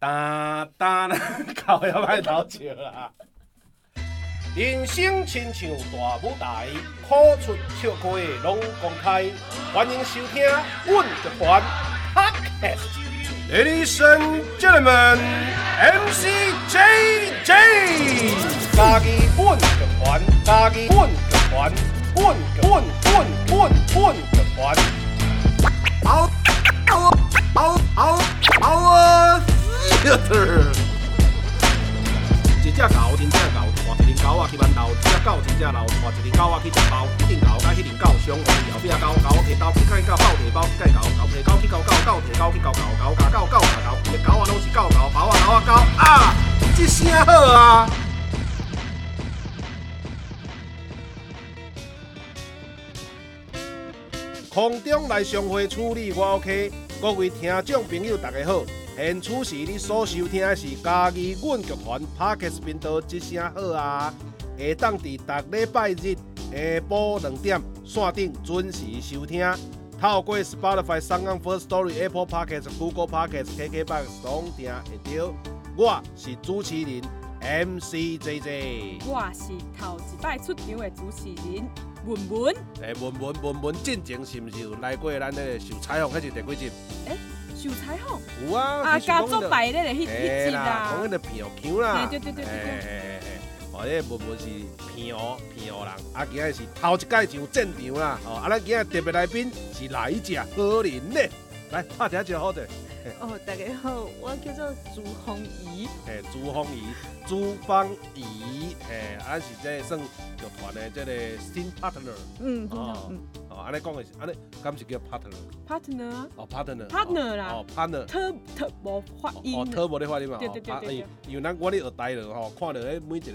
哒哒啦，搞也歹偷笑啦。人生亲像大舞台，苦出笑开拢公开。欢迎收听阮乐团 Podcast。Ladies and gentlemen, MC JJ，家己阮乐团，家己阮乐团，阮阮阮阮阮乐团。嗷嗷嗷嗷嗷一只狗，真正狗，换一只狗仔去馒头。一只狗，真正老，换一只狗仔去食包。一只狗甲迄只狗相换，后壁狗狗摕刀去砍狗，狗摕包去解狗，狗摕狗去咬狗，狗摕刀去咬狗，狗咬狗，狗咬狗，只狗仔拢是狗狗，包啊狗啊狗啊！这声好啊！空中来上会处理我 OK，各位听众朋友大家好。现此时你所收听的是嘉义阮剧团 Podcast 频道，一声好啊！下当伫逐礼拜日下晡两点线顶准时收听，透过 Spotify、SoundOn、First Story、Apple Podcast、Google Podcast、KKBox 拢听会到。我是主持人 MC JJ，我是头一摆出场的主持人文文。诶，文文文文，进前是毋是有来过咱个受采访，还是第几集？诶、欸。受采访有啊，啊，家族摆咧嘞，迄迄集啦，讲迄个片腔啦，对对对对对，嘿嘿嘿，哦，迄个文文是平湖平湖人，啊，今日是头一届上战场啦，哦，啊，咱今日特别来宾是来一只？好人呢，来拍一只好的。哦，大家好，我叫做朱凤仪，嘿，朱凤仪，朱芳仪，嘿，俺是这算剧团的这个新 partner，嗯，哦，哦，安尼讲的是，安尼，敢是叫 partner，partner，哦，partner，partner 啦，哦，partner，特特无发音，哦，特无咧发音嘛，对对对对，因为咱我咧学台了吼，看到迄每一个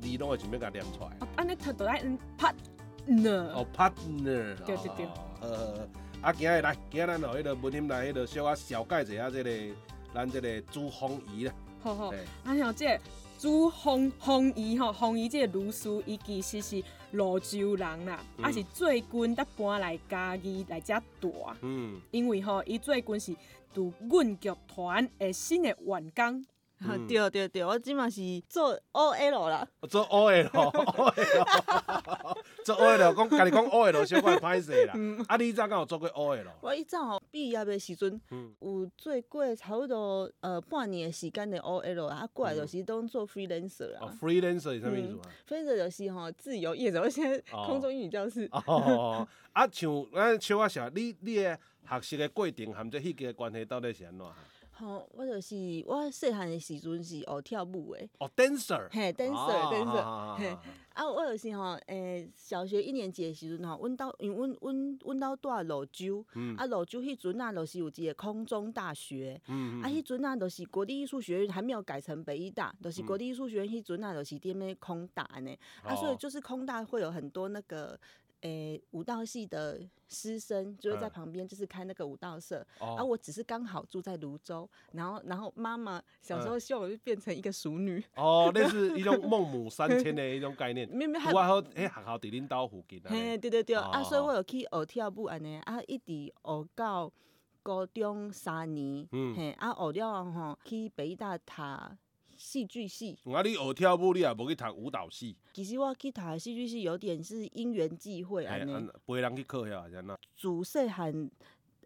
字拢会想要甲念出来，安尼特都爱嗯 partner，哦，partner，对对对，呃。啊，今日来，今日咱来迄个文音来，迄个小可小解一下这个咱这个朱凤仪啦。好好，啊像这朱凤凤仪吼，凤仪这个律师，伊其实是泸州人啦，嗯、啊是最近才搬来嘉义来遮住。嗯，因为吼，伊最近是拄阮剧团的新的员工。嗯、对对对，我即嘛是做 OL 啦，做 OL，做 OL，讲家己讲 OL，小怪歹势啦。嗯、啊，你以前敢有做过 OL？我以前吼毕业的时阵，嗯、有做过差不多呃半年的时间的 OL 啊，过来就是当做 freelancer 啊。哦，freelancer 是啥物意思啊？freelancer 就是吼自由业者，我现在空中英语教室。哦，哦啊，像咱小可想，你你的学习的过程含这戏剧的关系到底是安怎？哦，我就是我细汉的时阵是学跳舞的。哦，dancer。嘿，dancer，dancer。嘿，啊，我就是吼，诶，小学一年级的时阵吼，阮兜因为阮阮阮兜住芦洲，啊，泸州迄阵啊，就是有一个空中大学。嗯啊，迄阵啊，就是国立艺术学院还没有改成北艺大，就是国立艺术学院迄阵啊，就是踮咧空大呢。啊，所以就是空大会有很多那个。诶、欸，舞蹈系的师生就会在旁边，就是开那个舞蹈社，而、嗯啊、我只是刚好住在泸州，然后，然后妈妈小时候希望我就变成一个淑女。哦，那是一种 孟母三迁的一种概念。没没还好，诶，学校伫恁兜附近。嘿，对对对，哦、啊，所以我有去学跳舞安尼，啊，一直学到高中三年，嗯，嘿，啊，学了吼去北大读。戏剧系，啊！你学跳舞，你也无去读舞蹈系。其实我去读戏剧系，有点是因缘际会安尼。陪人去考遐，安怎？自细汉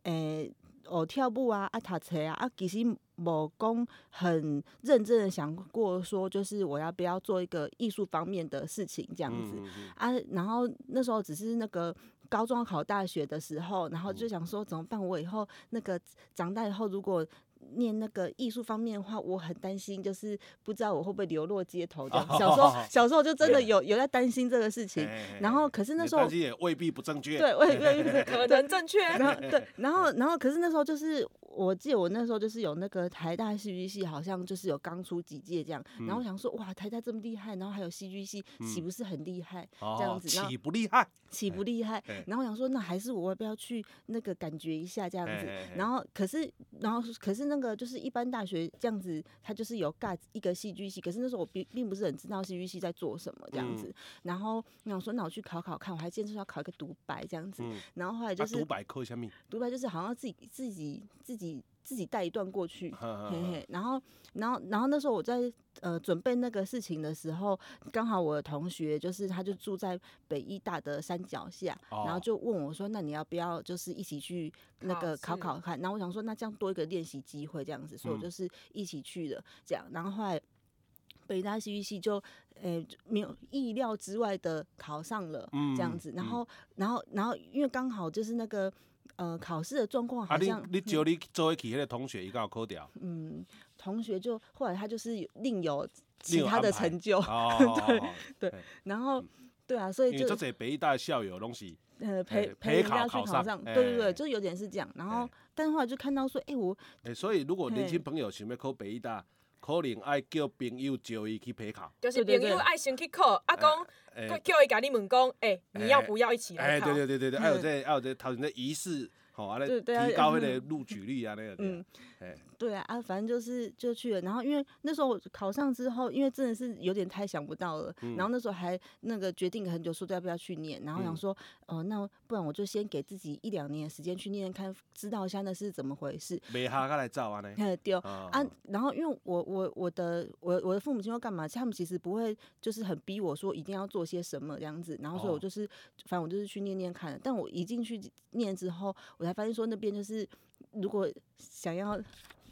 诶学跳舞啊，啊读册啊，啊其实无讲很认真的想过说，就是我要不要做一个艺术方面的事情这样子、嗯嗯、啊。然后那时候只是那个高中考大学的时候，然后就想说怎么办？我以后那个长大以后如果。念那个艺术方面的话，我很担心，就是不知道我会不会流落街头这样。小时候，小时候就真的有有在担心这个事情。然后，可是那时候，担心也未必不正确。对，未未必 可能正确。然后，对，然后，然后，可是那时候就是。我记得我那时候就是有那个台大戏剧系，好像就是有刚出几届这样，然后我想说哇，台大这么厉害，然后还有戏剧系，岂不是很厉害？这样子，岂不厉害？岂不厉害？然后我想说，那还是我要不要去那个感觉一下这样子？然后可是，然后可是那个就是一般大学这样子，他就是有盖一个戏剧系，可是那时候我并并不是很知道戏剧系在做什么这样子。然后我想说，那我去考考看，我还坚持要考一个独白这样子。然后后来就是独白考什么？独白就是好像自己自己自己。自己带一段过去，嘿嘿，然后然后然后那时候我在呃准备那个事情的时候，刚好我的同学就是他就住在北医大的山脚下，然后就问我说，那你要不要就是一起去那个考考看？然后我想说，那这样多一个练习机会这样子，所以我就是一起去的，这样，然后后来。北大戏剧系就，呃，没有意料之外的考上了，这样子，然后，然后，然后，因为刚好就是那个，呃，考试的状况好像，你你叫你做一起那个同学，一个考掉，嗯，同学就后来他就是另有其他的成就，对对，然后，对啊，所以就这北大校友东西，呃，陪陪人家去考上，对对对，就有点是这样，然后，但后来就看到说，哎，我，哎，所以如果年轻朋友想要考北大。可能爱叫朋友招伊去陪考，就是朋友爱先去考，阿公叫伊甲你问讲，哎，你要不要一起来考？哎，对对对对对，还有这还有这头前的仪式，好，啊，来提高那个录取率啊，那个，嗯，哎。对啊，啊，反正就是就去了，然后因为那时候我考上之后，因为真的是有点太想不到了，嗯、然后那时候还那个决定很久，说要不要去念，然后想说，哦、那不然我就先给自己一两年的时间去念念看，知道一下那是怎么回事。没哈，他来找啊呢。对啊，然后因为我我我的我我的父母亲要干嘛？他们其实不会就是很逼我说一定要做些什么这样子，然后所以我就是、哦、反正我就是去念念看，但我一进去念之后，我才发现说那边就是如果想要。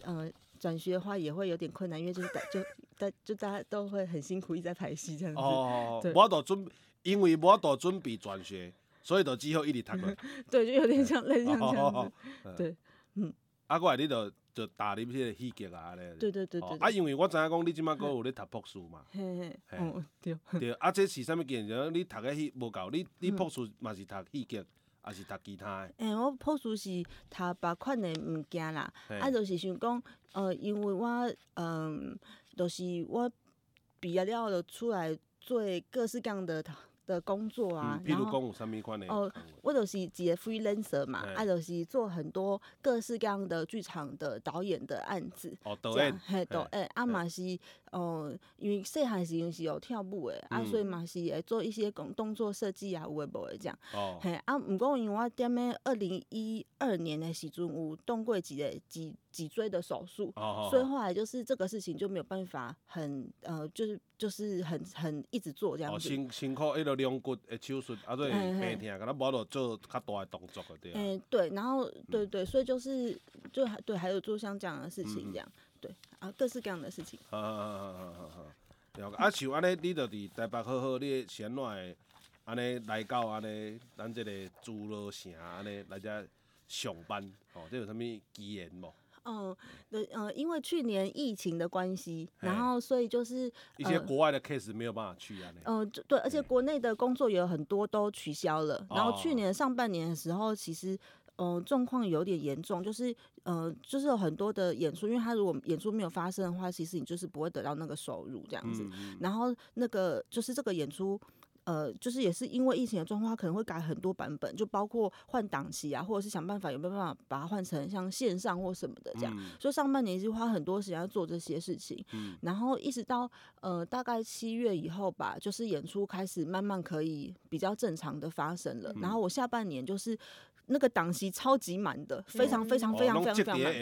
呃，转学的话也会有点困难，因为就是大就大就大家都会很辛苦，一直在排戏这样子。哦，对我都准，因为我都准备转学，所以就只好一直读。对，就有点像类似这样子。对，嗯。啊，过来你就就打你些戏剧啊，咧。对对对对。啊，因为我知影讲你即马搁有咧读博士嘛。嘿嘿。哦，对。对，啊，这是啥物件？就你读个戏无够，你你博士嘛是读戏剧。还是读其他的？诶，我朴素是读别款的物件啦，啊，就是想讲，呃，因为我，嗯，就是我毕业了就出来做各式各样的的工作啊，嗯、譬如讲有啥物款的？哦，我就是一个 freelancer 嘛，啊，就是做很多各式各样的剧场的导演的案子。哦，导演。嘿，导演，啊嘛是，哦，因为细汉时阵是有跳舞的，啊，所以嘛是会做一些讲动作设计啊，有诶无诶这样。哦。嘿，啊，毋过因为我踮咧二零一二年的时阵有动过几个脊脊椎的手术，哦所以后来就是这个事情就没有办法很，呃，就是就是很很一直做这样子。哦，辛辛苦一个。两骨的手术，啊，对，病痛，可能无落做较大的动作的对。嗯，对，然后对对，所以就是就还对，还有做像这样的事情这样，对啊，各式各样的事情。好好好好好好好。啊，像安尼，你着伫台北好好，你先来安尼来到安尼咱这个诸罗城安尼来遮上班，哦，这有啥物机缘无？嗯，对，呃，因为去年疫情的关系，然后所以就是一些国外的 case 没有办法去啊。嗯，对，而且国内的工作也有很多都取消了。然后去年上半年的时候，其实嗯状况有点严重，就是嗯就是有很多的演出，因为他如果演出没有发生的话，其实你就是不会得到那个收入这样子。然后那个就是这个演出。呃，就是也是因为疫情的状况，他可能会改很多版本，就包括换档期啊，或者是想办法有没有办法把它换成像线上或什么的这样。嗯、所以上半年就花很多时间要做这些事情，嗯、然后一直到呃大概七月以后吧，就是演出开始慢慢可以比较正常的发生了。嗯、然后我下半年就是。那个档期超级满的，非常非常非常非常非常满。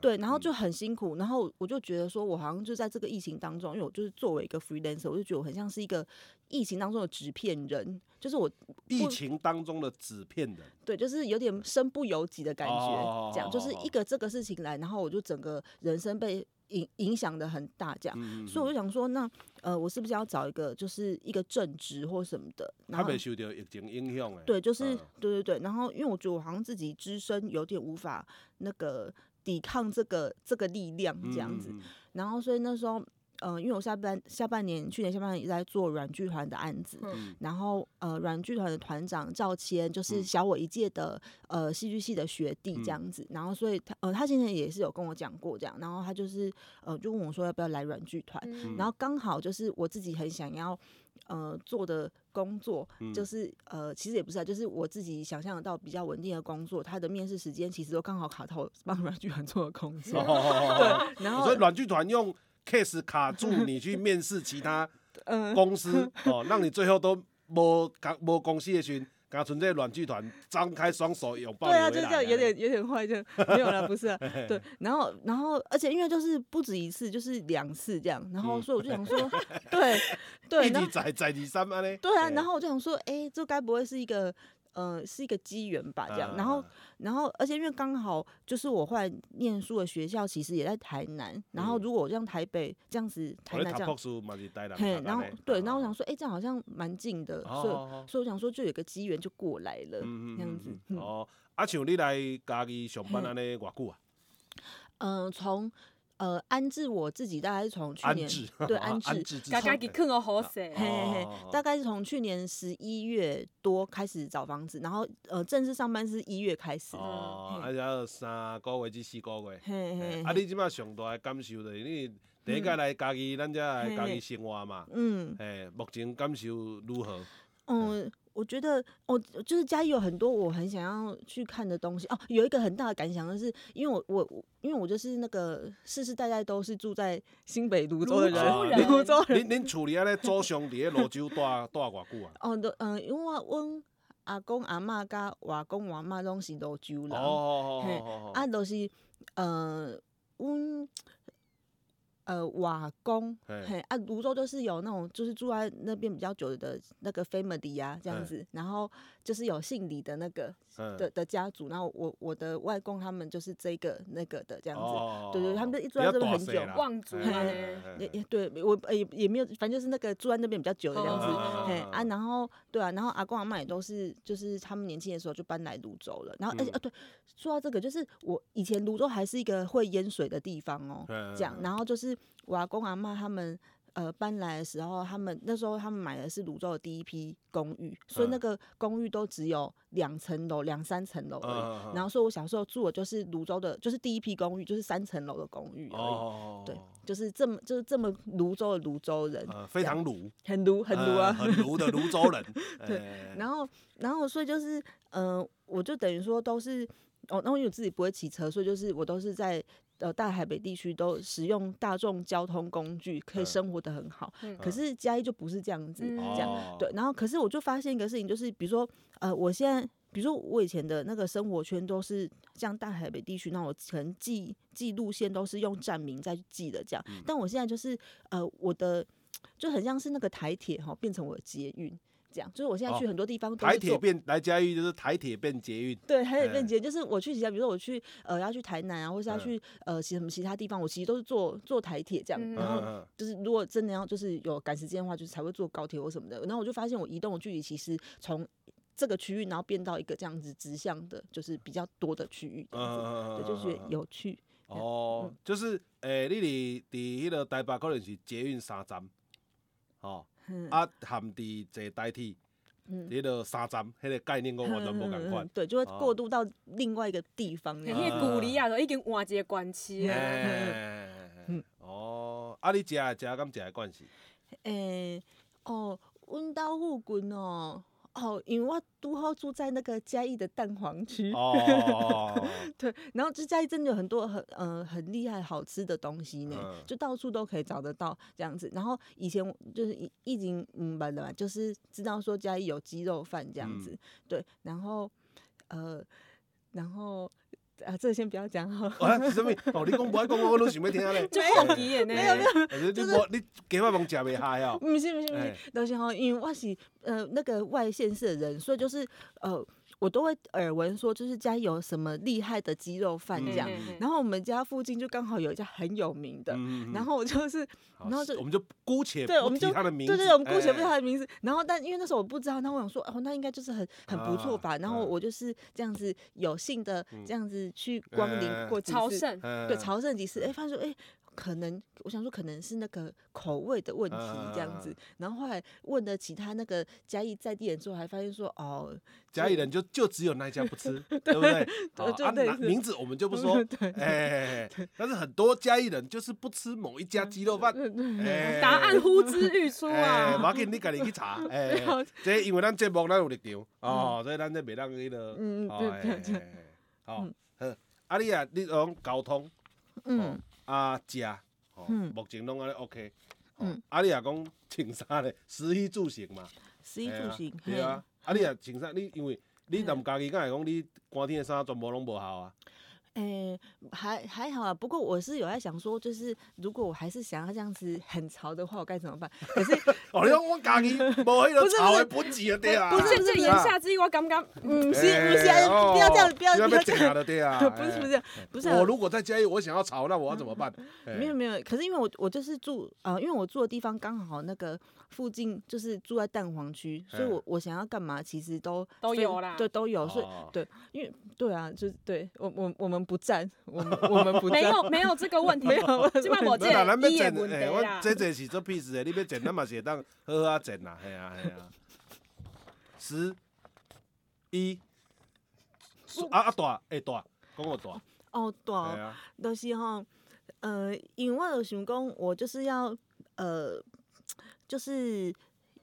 对，然后就很辛苦，然后我就觉得说，我好像就在这个疫情当中，因为我就是作为一个 freelancer，我就觉得我很像是一个疫情当中的纸片人，就是我疫情当中的纸片人。对，就是有点身不由己的感觉，这样就是一个这个事情来，然后我就整个人生被。影影响的很大，这样，嗯、所以我就想说，那呃，我是不是要找一个，就是一个正职或什么的？他没受到疫情影响哎。对，就是、嗯、对对对。然后，因为我觉得我好像自己只身有点无法那个抵抗这个这个力量这样子。嗯、然后，所以那时候。嗯、呃，因为我下半下半年，去年下半年也在做软剧团的案子，嗯、然后呃，软剧团的团长赵谦就是小我一届的呃戏剧系的学弟这样子，嗯、然后所以他呃他今天也是有跟我讲过这样，然后他就是呃就问我说要不要来软剧团，嗯、然后刚好就是我自己很想要呃做的工作，就是呃其实也不是啊，就是我自己想象得到比较稳定的工作，他的面试时间其实都刚好卡到我帮软剧团做的工作，对，然后所以软剧团用。Case 卡住你去面试其他 公司 哦，让你最后都无公无公司的时候，刚纯粹软剧团张开双手拥抱。对啊，就这样，有点有点坏，就没有了，不是、啊？对，然后然后，而且因为就是不止一次，就是两次这样，然后所以我就想说，嗯、对对，然后在在第三班呢？对啊，然后我就想说，哎、欸，这该不会是一个？呃，是一个机缘吧，这样，然后，然后，而且因为刚好就是我后来念书的学校其实也在台南，然后如果我像台北这样子，台南这样，嘿，然后对，然后我想说，哎，这样好像蛮近的，所以，所以我想说就有个机缘就过来了，这样子。哦，啊，像你来家己上班安尼多久啊？嗯，从。呃，安置我自己大概是从去年对 安置，大概给坑个好势，嘿嘿，大概是从去年十一月多开始找房子，然后呃正式上班是一月开始。哦，啊，然后三个月至四个月。嘿嘿。啊，你即马上大的感受的，你第一个来家己，咱遮来家己生活嘛。嗯。诶，目前感受如何？嗯。我觉得，我就是嘉义有很多我很想要去看的东西哦。有一个很大的感想就是，因为我我因为我就是那个世世代代都是住在新北泸州的人，泸州人。恁恁厝里安尼祖上伫咧泸州住住偌久啊？哦，都嗯，因为我阮阿公阿嬷甲外公外嬷拢是泸州人，哦哦啊，都是呃，阮。呃，瓦工，嘿啊，泸州就是有那种，就是住在那边比较久的那个 family 啊，这样子，然后就是有姓李的那个的的家族，然后我我的外公他们就是这个那个的这样子，对对，他们就一住在这边很久，望族也也对我也也没有，反正就是那个住在那边比较久的这样子，嘿啊，然后对啊，然后阿公阿妈也都是，就是他们年轻的时候就搬来泸州了，然后而且啊对，说到这个，就是我以前泸州还是一个会淹水的地方哦，这样，然后就是。我阿公阿妈他们呃搬来的时候，他们那时候他们买的是泸州的第一批公寓，所以那个公寓都只有两层楼、两三层楼而已。然后说我小时候住的就是泸州的，就是第一批公寓，就是三层楼的公寓而已。对，就是这么就是这么泸州的泸州人，非常泸，很泸很泸啊，很泸的泸州人。对，然后然后所以就是嗯，我就等于说都是哦，那我因为我自己不会骑车，所以就是我都是在。呃，大台北地区都使用大众交通工具，可以生活的很好。嗯、可是嘉义就不是这样子，嗯、这样对。然后，可是我就发现一个事情，就是比如说，呃，我现在，比如说我以前的那个生活圈都是像大台北地区，那我可能记记路线都是用站名在记的这样。嗯、但我现在就是，呃，我的就很像是那个台铁哈，变成我的捷运。这样，就是我现在去很多地方都，台铁变来嘉义就是台铁变捷运。对，台铁变捷运就是我去其他，比如说我去呃要去台南啊，或是要去呃其什么其他地方，我其实都是坐坐台铁这样。然后就是如果真的要就是有赶时间的话，就是才会坐高铁或什么的。然后我就发现我移动的距离其实从这个区域，然后变到一个这样子直向的，就是比较多的区域，这样子，对，就觉得有趣。哦，就是诶，你伫伫迄个台北可能是捷运三站，哦。啊，含伫坐代替，迄个三站，迄个概念我完全无共款。对，就会过渡到另外一个地方。迄个古里啊，都已经换一个关系了。哦，啊，你食食敢食的关系？诶，哦，阮兜附近哦。哦，因为我都好住在那个嘉义的蛋黄区，哦、对，然后就嘉义真的有很多很呃很厉害好吃的东西呢，嗯、就到处都可以找得到这样子。然后以前就是已已经明白了嘛，就是知道说嘉义有鸡肉饭这样子，嗯、对，然后呃，然后。啊，这先不要讲好。啊，什么？哦，你讲不爱讲，我我都想要听咧。就好奇的呢。没有没有，就是你给我饭食袂下哦。不是不是不是，就是吼，因为我是呃那个外县市的人，所以就是呃。我都会耳闻说，就是家有什么厉害的鸡肉饭这样，然后我们家附近就刚好有一家很有名的，然后我就是，然后就我们就姑且不提他的名字，对对，我们姑且不提他的名字，然后但因为那时候我不知道，那我想说，哦，那应该就是很很不错吧，然后我就是这样子有幸的这样子去光临过几次，朝圣，对，朝圣几次，哎，发现说，哎。可能我想说，可能是那个口味的问题这样子，然后后来问了其他那个嘉义在地人之后，还发现说，哦，嘉义人就就只有那一家不吃，对不对？啊，名字我们就不说，哎，但是很多嘉义人就是不吃某一家鸡肉饭，答案呼之欲出啊！我给你赶紧去查，哎，这因为咱节目咱有立场哦，所以咱这袂当那个，嗯，对对好，好，阿丽啊，你讲交通，嗯。啊，食，哦，目前拢安尼 OK，嗯，啊，你也讲穿衫咧？食衣住行嘛，食衣住行，对啊，啊，你也穿衫？你因为你若毋家己，敢会讲你寒天的衫全部拢无效啊？诶、欸，还还好啊。不过我是有在想说，就是如果我还是想要这样子很潮的话，我该怎么办？可是，哦，你讲我家己无迄个潮的本钱啊，对啊。不是，这言下之意，我刚刚嗯，是，不是，不要这样，不要不要这样的，对啊。不是不是不是。我如果在嘉义，我想要潮，那我要怎么办？没有没有，可是因为我我就是住呃，因为我住的地方刚好那个附近就是住在蛋黄区，所以我我想要干嘛，其实都都有啦，对，都有，所以对，因为对啊，就是对我我我们不占我们。我们不 没有没有这个问题，没有，基本我这你也不对啦。这这是做屁事的，你要整，那么是当好好剪啦，系啊系啊。十一啊啊大诶大，讲我大哦大，都是吼，呃，因为我有想讲，我就是要呃，就是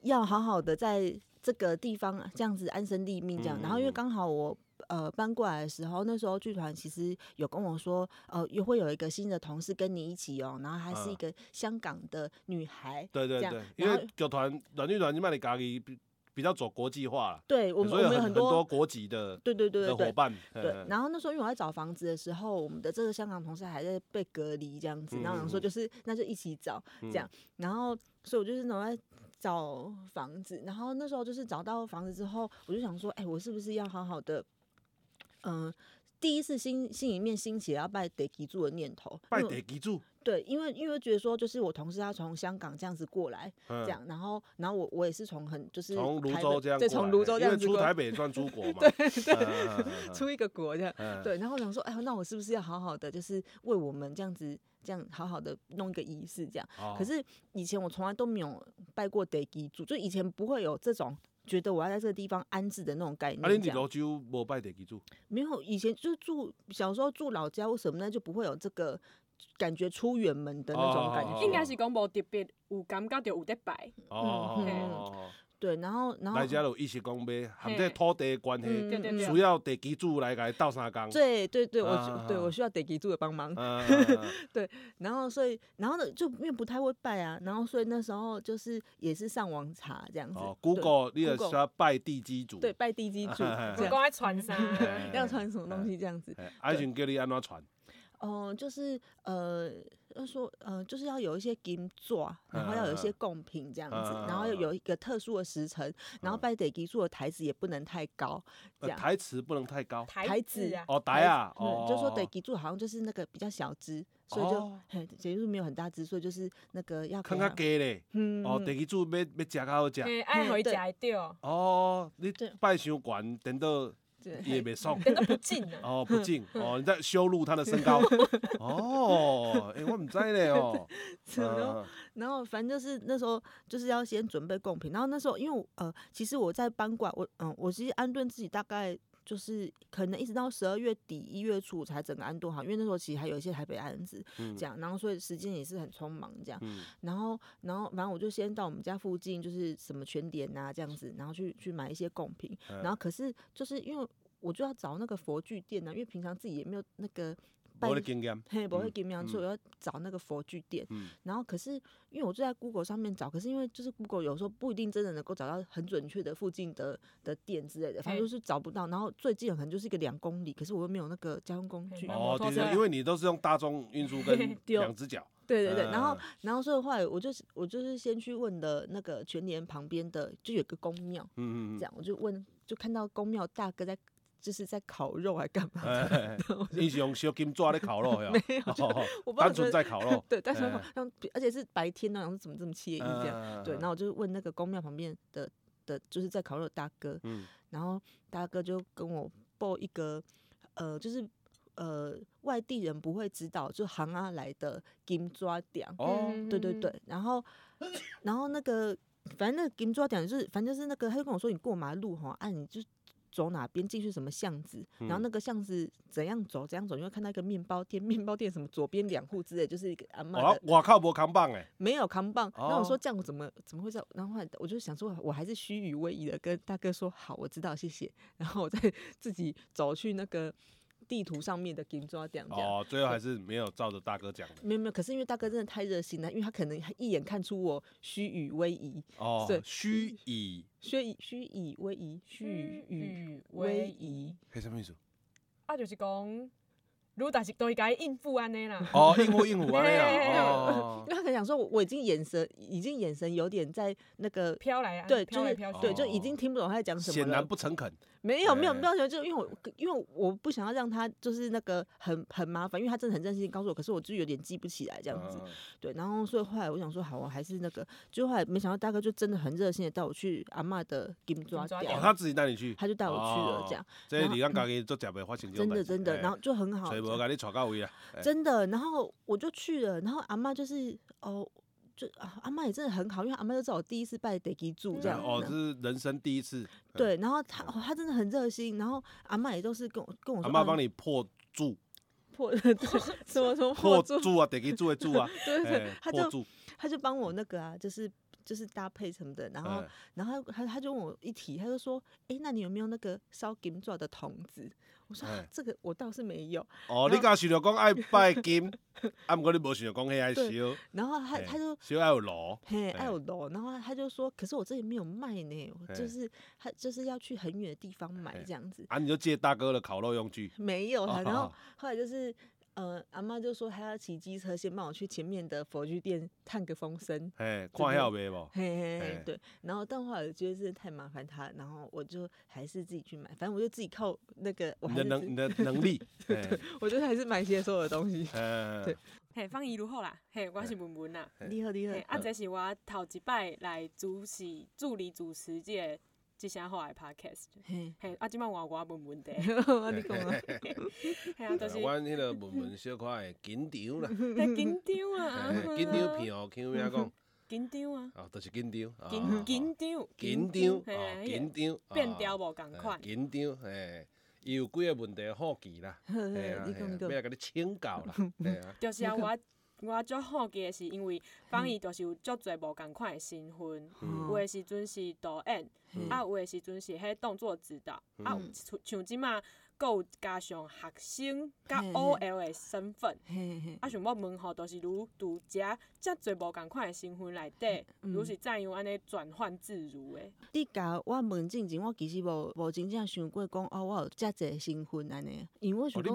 要好好的在这个地方这样子安身立命这样，然后因为刚好我。呃，搬过来的时候，那时候剧团其实有跟我说，呃，又会有一个新的同事跟你一起哦，然后还是一个香港的女孩。嗯、对对对，因为剧团短剧团就卖的咖喱比比较走国际化了。对，我们我们有很多国籍的对对对伙伴。对，然后那时候因为我在找房子的时候，我们的这个香港同事还在被隔离这样子，然后想说就是那就一起找这样，然后所以我就是那种在找房子，然后那时候就是找到房子之后，我就想说，哎，我是不是要好好的。嗯，第一次心心里面兴起要拜地基主的念头，拜地基主。对，因为因为觉得说，就是我同事他从香港这样子过来，这样，然后然后我我也是从很就是从泸州这样，对，从泸州这样子出台北算出国 嘛，对对，出一个国这样，对，然后我想说，哎，那我是不是要好好的，就是为我们这样子这样好好的弄一个仪式这样？可是以前我从来都没有拜过地基主，就以前不会有这种。觉得我要在这个地方安置的那种概念。啊，你老州无拜地基主？没有，以前就住小时候住老家或什么呢，就不会有这个感觉出远门的那种感觉。应该是讲无特别有感觉，就有得拜。哦。对，然后然后。大家有意识讲要含这土地的关系，需要地基主来给斗三工。对对对，我对我需要地基主的帮忙。对，然后所以然后呢，就因为不太会拜啊，然后所以那时候就是也是上网查这样子。Google，你也需要拜地基主。对，拜地基主。不光在传啥，要传什么东西这样子。阿群叫你安怎传？哦，就是呃。要说，呃，就是要有一些金座，然后要有一些贡品这样子，然后要有一个特殊的时辰，然后拜得基主的台子也不能太高，这样。台词不能太高。台子啊。哦，台啊。哦。就说得基主好像就是那个比较小只，所以就，嘿，也就是没有很大只，所以就是那个要。看较低嘞。嗯。哦，地基主要要食较好食。哎，爱回食会到。哦，你拜伤悬，等到。也没送，不敬哦，不敬 哦，你在羞辱他的身高。哦，哎，我唔知呢哦。然后反正就是那时候就是要先准备贡品，然后那时候因为呃，其实我在搬过来，我嗯，我其实安顿自己大概就是可能一直到十二月底一月初才整个安顿好，因为那时候其实还有一些台北案子这样，然后所以时间也是很匆忙这样，然后然后反正我就先到我们家附近就是什么全点啊这样子，然后去去买一些贡品，然后可是就是因为。我就要找那个佛具店呢，因为平常自己也没有那个拜，嘿，不会经验，所以我要找那个佛具店。嗯、然后可是因为我就在 Google 上面找，可是因为就是 Google 有时候不一定真的能够找到很准确的附近的的店之类的，反正就是找不到。然后最近可能就是一个两公里，可是我又没有那个交通工具。哦，对对，因为你都是用大众运输跟 两只脚。对对对，然后然后所以后来我就是我就是先去问的那个全联旁边的，就有个公庙，嗯嗯，这样我就问，就看到公庙大哥在。就是在烤肉还干嘛？你是用小金抓在烤肉 呀？没有，我 单纯在烤肉。对，单纯像，而且是白天呢，然后怎么这么惬意这样？对，然后我就问那个公庙旁边的的，就是在烤肉的大哥，然后大哥就跟我报一个，呃，就是呃外地人不会知道，就行啊来的金抓点。哦，对对对，然后然后那个反正那个金抓点就是，反正就是那个，他就跟我说，你过马路哈，啊，你就。走哪边进去什么巷子，然后那个巷子怎样走怎样走，你会看到一个面包店，面包店什么左边两户之类，就是一个阿妈。我我靠，我扛棒哎，没有扛棒。那、哦、我说这样我怎么怎么会这样？然后我就想说，我还是虚与委蛇的跟大哥说好，我知道，谢谢。然后我再自己走去那个地图上面的金抓点。哦，最后还是没有照着大哥讲的。没有没有，可是因为大哥真的太热心了，因为他可能一眼看出我虚与委蛇。哦，对，虚以虚以虚以委蛇，虚与委蛇。嘿什么意思？啊，就是讲。如但是都该应付安尼啦。哦，应付应付安尼啊。哦。因为他可能想说，我已经眼神已经眼神有点在那个飘来啊。对，就是对，就已经听不懂他在讲什么。显然不诚恳。没有没有没有，就因为我因为我不想要让他就是那个很很麻烦，因为他真的很认真告诉我，可是我就有点记不起来这样子。对，然后所以后来我想说，好，我还是那个，就后来没想到大哥就真的很热心的带我去阿妈的金抓店。哦，他自己带你去。他就带我去了，这样。这你让家己做假的发生真的真的，然后就很好。所以我给你到位真的，然后我就去了，然后阿妈就是哦，就啊阿妈也真的很好，因为阿妈就知道我第一次拜地基住这样。哦，这是人生第一次。对，然后他他真的很热心，然后阿妈也都是跟我跟我说。阿妈帮你破柱。破 对什么什么破柱啊？地基住的柱啊。对 对，他就他就帮我那个啊，就是就是搭配什么的，然后然后他他就问我一提，他就说，哎，那你有没有那个烧金爪的筒子？我说这个我倒是没有。哦，你刚想着讲爱拜金，啊，不过你无想着讲迄爱烧。然后他他就烧爱有炉，嘿，爱有炉。然后他就说，可是我这里没有卖呢，就是他就是要去很远的地方买这样子。啊，你就借大哥的烤肉用具。没有，然后后来就是。呃，阿妈就说她要骑机车先帮我去前面的佛具店探个风声，哎，看下呗不？嘿嘿嘿，对。然后但后来我觉得真的太麻烦他，然后我就还是自己去买，反正我就自己靠那个我还是你的能你的能力，对，我就还是买些所有的东西。对，嘿，芳宜如何啦？嘿，我是文文啦。你好，你好。啊，这是我头一摆来主持助理主持这个。即声好爱 podcast，嘿，啊，即摆换我问问题，你讲啊，系啊，就是阮迄个问问小可爱紧张啦，紧张啊，紧张片哦，听咩讲？紧张啊，哦，就是紧张，紧紧张，紧张，哦，紧张，变调无共款，紧张，嘿，伊有几个问题好奇啦，系啊，要来甲你请教啦，系啊，就是啊，我。我足好奇的是，因为方言就是有足侪无共款的身份，有的时阵是导演，啊，有的时阵是迄动作指导，啊，像即马。够加上学生甲 OL 的身份，啊，想我问吼，都是如拄只遮侪无共款的身份内底，如是怎样安尼转换自如的。你甲我问之前，我其实无无真正想过讲哦，我有遮侪身份安尼，因为我想讲，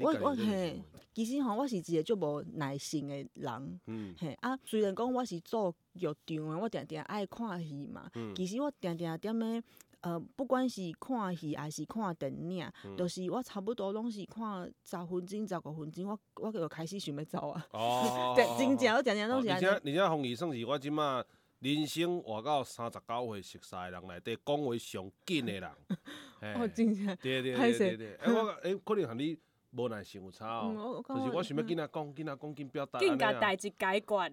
我我嘿，其实吼，我是一个足无耐性的人，嘿啊，虽然讲我是做剧场的，我定定爱看戏嘛，其实我定定踮咧。呃，不管是看戏还是看电影，都、嗯、是我差不多拢是看十分钟、十五分钟，我我就开始想要走啊。哦，对，真正我拢是安尼。而且而且方怡算是我即马人生活到三十九岁熟悉的人内底讲话上紧的人。哦，真正。对对对对对。哎，我哎，可能和你。无耐想有差哦，就是我想要跟仔讲，跟仔讲，紧表达。紧甲代志解决，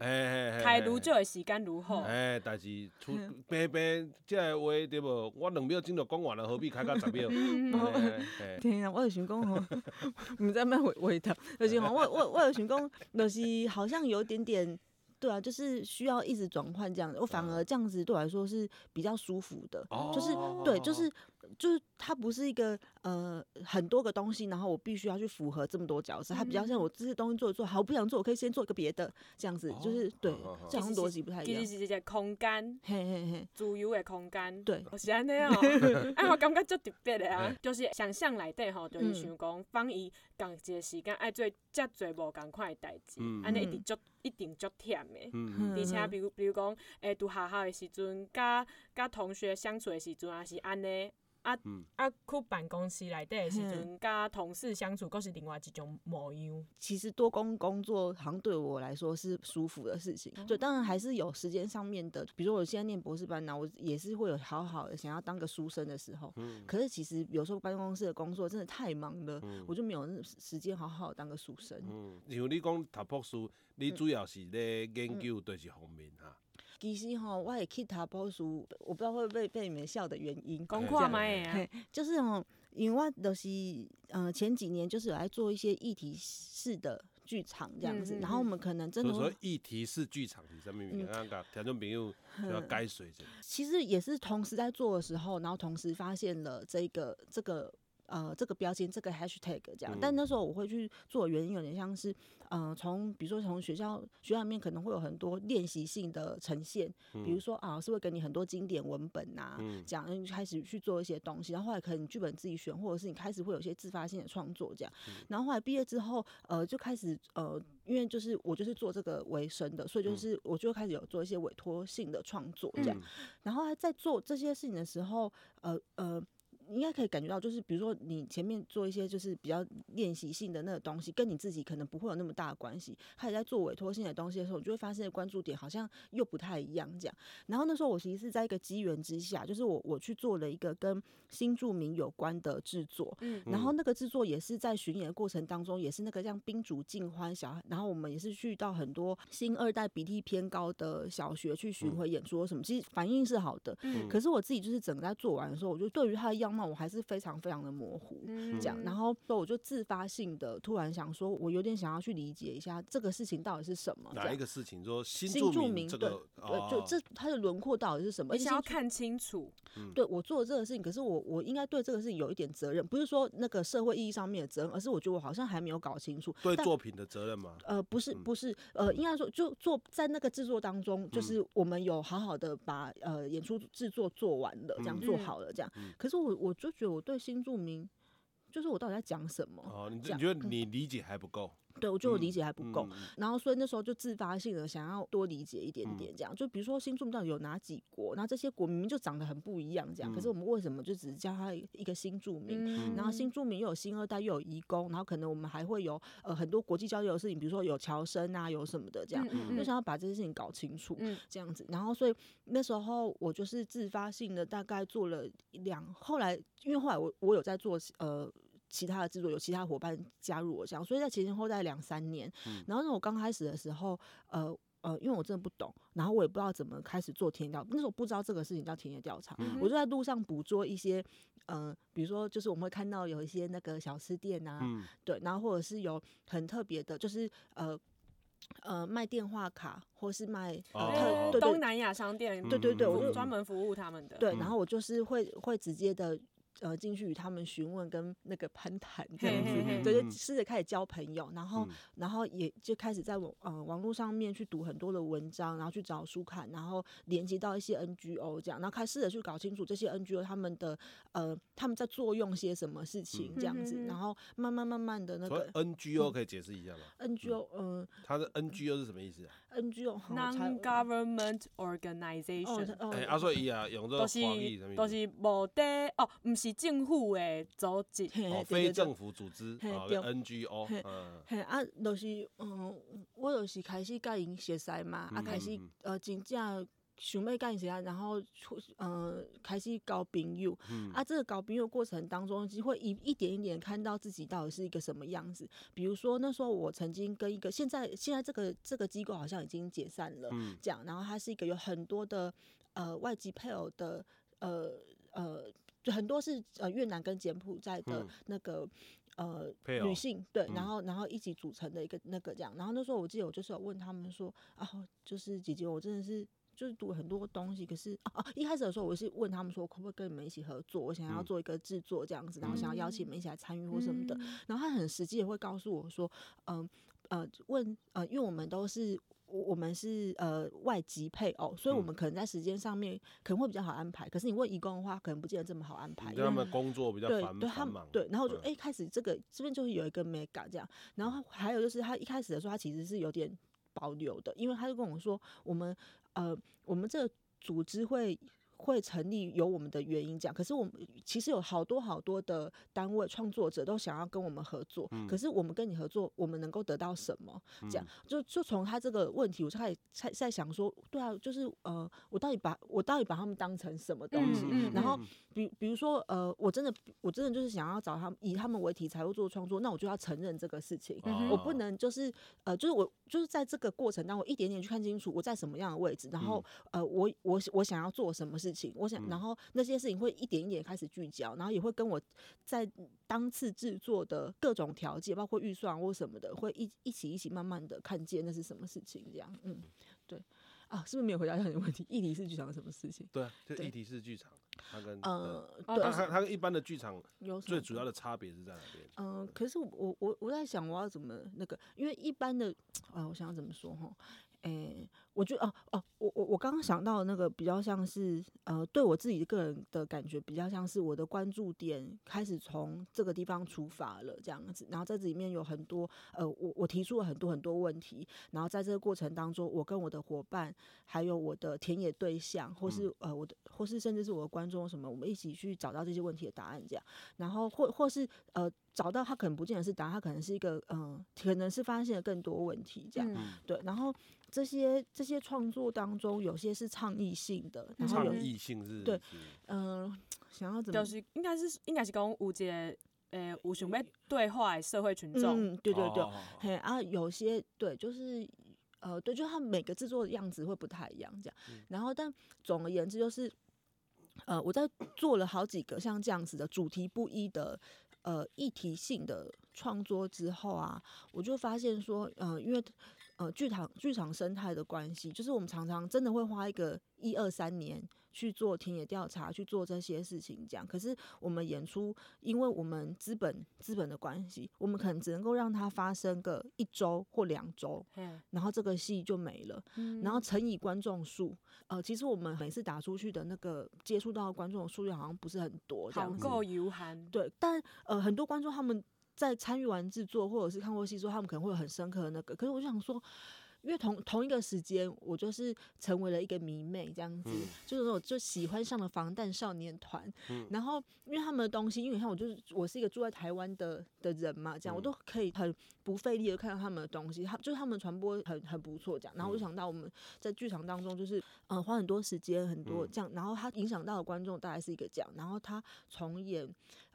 开愈少的时间愈好。哎，代志出平平，即个话对无？我两秒钟就讲完了，何必开到十秒？天啊，我就想讲吼，毋知咩回回答，就是吼，我我我就想讲，就是好像有点点。对啊，就是需要一直转换这样子，我反而这样子对我来说是比较舒服的，哦、就是对，就是就是它不是一个呃很多个东西，然后我必须要去符合这么多角色，它比较像我这些东西做一做，好，我不想做，我可以先做一个别的，这样子就是对，这样逻辑不太一样。其实是一个空间，嘿嘿嘿，自由的空间，对，是安尼哦。哎，我感觉足特别的啊，就是想象内底吼，就是想讲放伊共一个时间爱做遮侪无共款的代志，安尼一直足一定足忝。嗯，而且比如比如讲，诶，读学校的时阵，甲甲同学相处的时阵，也是安尼。啊啊，去办公室内底的时阵，甲同事相处，阁是另外一种模样。其实多工工作，好像对我来说是舒服的事情。对，当然还是有时间上面的，比如说我现在念博士班呢，我也是会有好好的想要当个书生的时候。嗯可是其实有时候办公室的工作真的太忙了，我就没有那时间好好当个书生。嗯，像你讲读博士，你主要是咧研究对是方面哈？其实吼，我也去读博士，我不知道会不会被你们笑的原因。讲看麦啊，就是吼，因为我都是，嗯，前几年就是有来做一些议题式的剧场这样子，嗯、然后我们可能真的。说议题式剧场是什么？你看看听众朋友要改水。其实也是同时在做的时候，然后同时发现了这个这个呃这个标签这个 hashtag 这样。嗯、但那时候我会去做原因有点像是，嗯、呃，从比如说从学校学校里面可能会有很多练习性的呈现，嗯、比如说啊，是会给你很多经典文本呐、啊，嗯、这样，然后开始去做一些东西，然后后来可能剧本自己选，或者是你开始会有一些自发性的创作这样。嗯、然后后来毕业之后，呃，就开始呃，因为就是我就是做这个为生的，所以就是我就开始有做一些委托性的创作这样。嗯、然后在做这些事情的时候，呃呃。应该可以感觉到，就是比如说你前面做一些就是比较练习性的那个东西，跟你自己可能不会有那么大的关系。还有在做委托性的东西的时候，你就会发现关注点好像又不太一样这样。然后那时候我其实是在一个机缘之下，就是我我去做了一个跟新著名有关的制作，嗯，然后那个制作也是在巡演的过程当中，也是那个像宾主尽欢小孩，然后我们也是去到很多新二代比例偏高的小学去巡回演出什么，其实反应是好的，嗯，可是我自己就是整个在做完的时候，我就对于他的样。那我还是非常非常的模糊，嗯、这样，然后所以我就自发性的突然想说，我有点想要去理解一下这个事情到底是什么。哪一个事情？说新住民这个，对，哦、就这它的轮廓到底是什么？而且要看清楚。对，我做这个事情，可是我我应该对这个事情有一点责任，不是说那个社会意义上面的责任，而是我觉得我好像还没有搞清楚对作品的责任吗？呃，不是，不是，呃，应该说就做在那个制作当中，就是我们有好好的把呃演出制作做完了，这样做好了，这样。可是我我就觉得我对。新住民，就是我到底在讲什么？哦，你你觉得你理解还不够？对，我觉得我理解还不够，嗯、然后所以那时候就自发性的想要多理解一点点，这样。嗯、就比如说新住民到底有哪几国？然后这些国明明就长得很不一样，这样。嗯、可是我们为什么就只是叫他一个新住民？嗯、然后新住民又有新二代，又有移工，然后可能我们还会有呃很多国际交流的事情，比如说有侨生啊，有什么的这样。嗯嗯、就想要把这些事情搞清楚，嗯、这样子。然后所以那时候我就是自发性的大概做了两，后来因为后来我我有在做呃。其他的制作有其他伙伴加入我这样，所以在前前后后两三年，嗯、然后呢，我刚开始的时候，呃呃，因为我真的不懂，然后我也不知道怎么开始做田野调，那时候不知道这个事情叫田野调查，嗯、我就在路上捕捉一些，呃，比如说就是我们会看到有一些那个小吃店啊，嗯、对，然后或者是有很特别的，就是呃呃卖电话卡或是卖、东南亚商店，对对对，我就专门服务他们的，对，然后我就是会会直接的。呃，进去与他们询问跟那个攀谈这样子，嘿嘿嘿对，就试着开始交朋友，然后，嗯、然后也就开始在网呃网络上面去读很多的文章，然后去找书看，然后连接到一些 NGO 这样，然后开始试着去搞清楚这些 NGO 他们的呃他们在作用些什么事情这样子，嗯、然后慢慢慢慢的那个 NGO 可以解释一下吗？NGO 嗯，呃、它的 NGO 是什么意思啊？NGO Non-government organization。哎，阿说伊啊，用这个翻译？都是无得哦，毋是政府的组织，哦，非政府组织啊，NGO，嗯，嘿啊，就是嗯，我就是开始甲因熟识嘛，啊，开始呃，真正想要甲因熟识，然后出呃，开始交朋友，啊，这个交朋友过程当中，就会一一点一点看到自己到底是一个什么样子。比如说那时候我曾经跟一个现在现在这个这个机构好像已经解散了，这样，然后他是一个有很多的呃外籍配偶的呃呃。就很多是呃越南跟柬埔寨的那个、嗯、呃女性对，然后然后一起组成的一个那个这样，然后那时候我记得我就是有问他们说啊，就是姐姐我真的是就是读了很多东西，可是啊啊一开始的时候我是问他们说可不可以跟你们一起合作，我想要做一个制作这样子，然后想要邀请你们一起来参与或什么的，嗯、然后他很实际也会告诉我说，嗯呃，呃问呃因为我们都是。我我们是呃外籍配偶，所以我们可能在时间上面可能会比较好安排。可是你问移工的话，可能不见得这么好安排。因为他们工作比较繁忙。对，对他们对，然后就哎开始这个这边就是有一个 mega 这样，然后还有就是他一开始的时候，他其实是有点保留的，因为他就跟我说，我们呃我们这组织会。会成立有我们的原因，这样。可是我们其实有好多好多的单位创作者都想要跟我们合作，嗯、可是我们跟你合作，我们能够得到什么？这样就就从他这个问题，我就开始在在想说，对啊，就是呃，我到底把我到底把他们当成什么东西？嗯嗯嗯、然后比比如说呃，我真的我真的就是想要找他们以他们为题材做创作，那我就要承认这个事情，嗯、我不能就是呃，就是我就是在这个过程当中，我一点点去看清楚我在什么样的位置，然后呃，我我我想要做什么事。事情，我想，然后那些事情会一点一点开始聚焦，然后也会跟我在当次制作的各种条件，包括预算或什么的，会一一起一起慢慢的看见那是什么事情，这样，嗯，对，啊，是不是没有回答到你的问题？议题式剧场是什么事情？对，就议题式剧场。它跟呃，对，它它跟一般的剧场有最主要的差别是在哪边？嗯、呃，可是我我我在想我要怎么那个，因为一般的 啊，我想要怎么说哈？诶、欸，我觉得哦哦，我我我刚刚想到的那个比较像是呃，对我自己个人的感觉比较像是我的关注点开始从这个地方出发了这样子，然后在这里面有很多呃，我我提出了很多很多问题，然后在这个过程当中，我跟我的伙伴还有我的田野对象，或是呃我的或是甚至是我的观众什么，我们一起去找到这些问题的答案这样，然后或或是呃找到他可能不见得是答案，他可能是一个嗯、呃，可能是发现了更多问题这样，嗯、对，然后。这些这些创作当中，有些是倡议性的，然后有倡议性是，对，嗯、呃，想要怎么，就是应该是应该是讲有一个，呃，有想要对话的社会群众，嗯，对对对，嘿啊，有些对，就是呃，对，就是他每个制作的样子会不太一样，这样，嗯、然后但总而言之，就是呃，我在做了好几个像这样子的主题不一的呃议题性的创作之后啊，我就发现说，呃，因为。呃，剧场剧场生态的关系，就是我们常常真的会花一个一二三年去做田野调查，去做这些事情，这样。可是我们演出，因为我们资本资本的关系，我们可能只能够让它发生个一周或两周，然后这个戏就没了。然后乘以观众数，呃，其实我们每次打出去的那个接触到的观众的数量好像不是很多，这样够有限。对，但呃，很多观众他们。在参与完制作，或者是看过戏之后，他们可能会有很深刻的那个。可是我就想说，因为同同一个时间，我就是成为了一个迷妹，这样子，嗯、就是那种就喜欢上了防弹少年团。嗯、然后，因为他们的东西，因为你看我就是我是一个住在台湾的的人嘛，这样、嗯、我都可以很不费力的看到他们的东西。他就是他们传播很很不错，这样。然后我就想到我们在剧场当中，就是嗯、呃、花很多时间，很多这样。然后他影响到的观众大概是一个这样。然后他重演。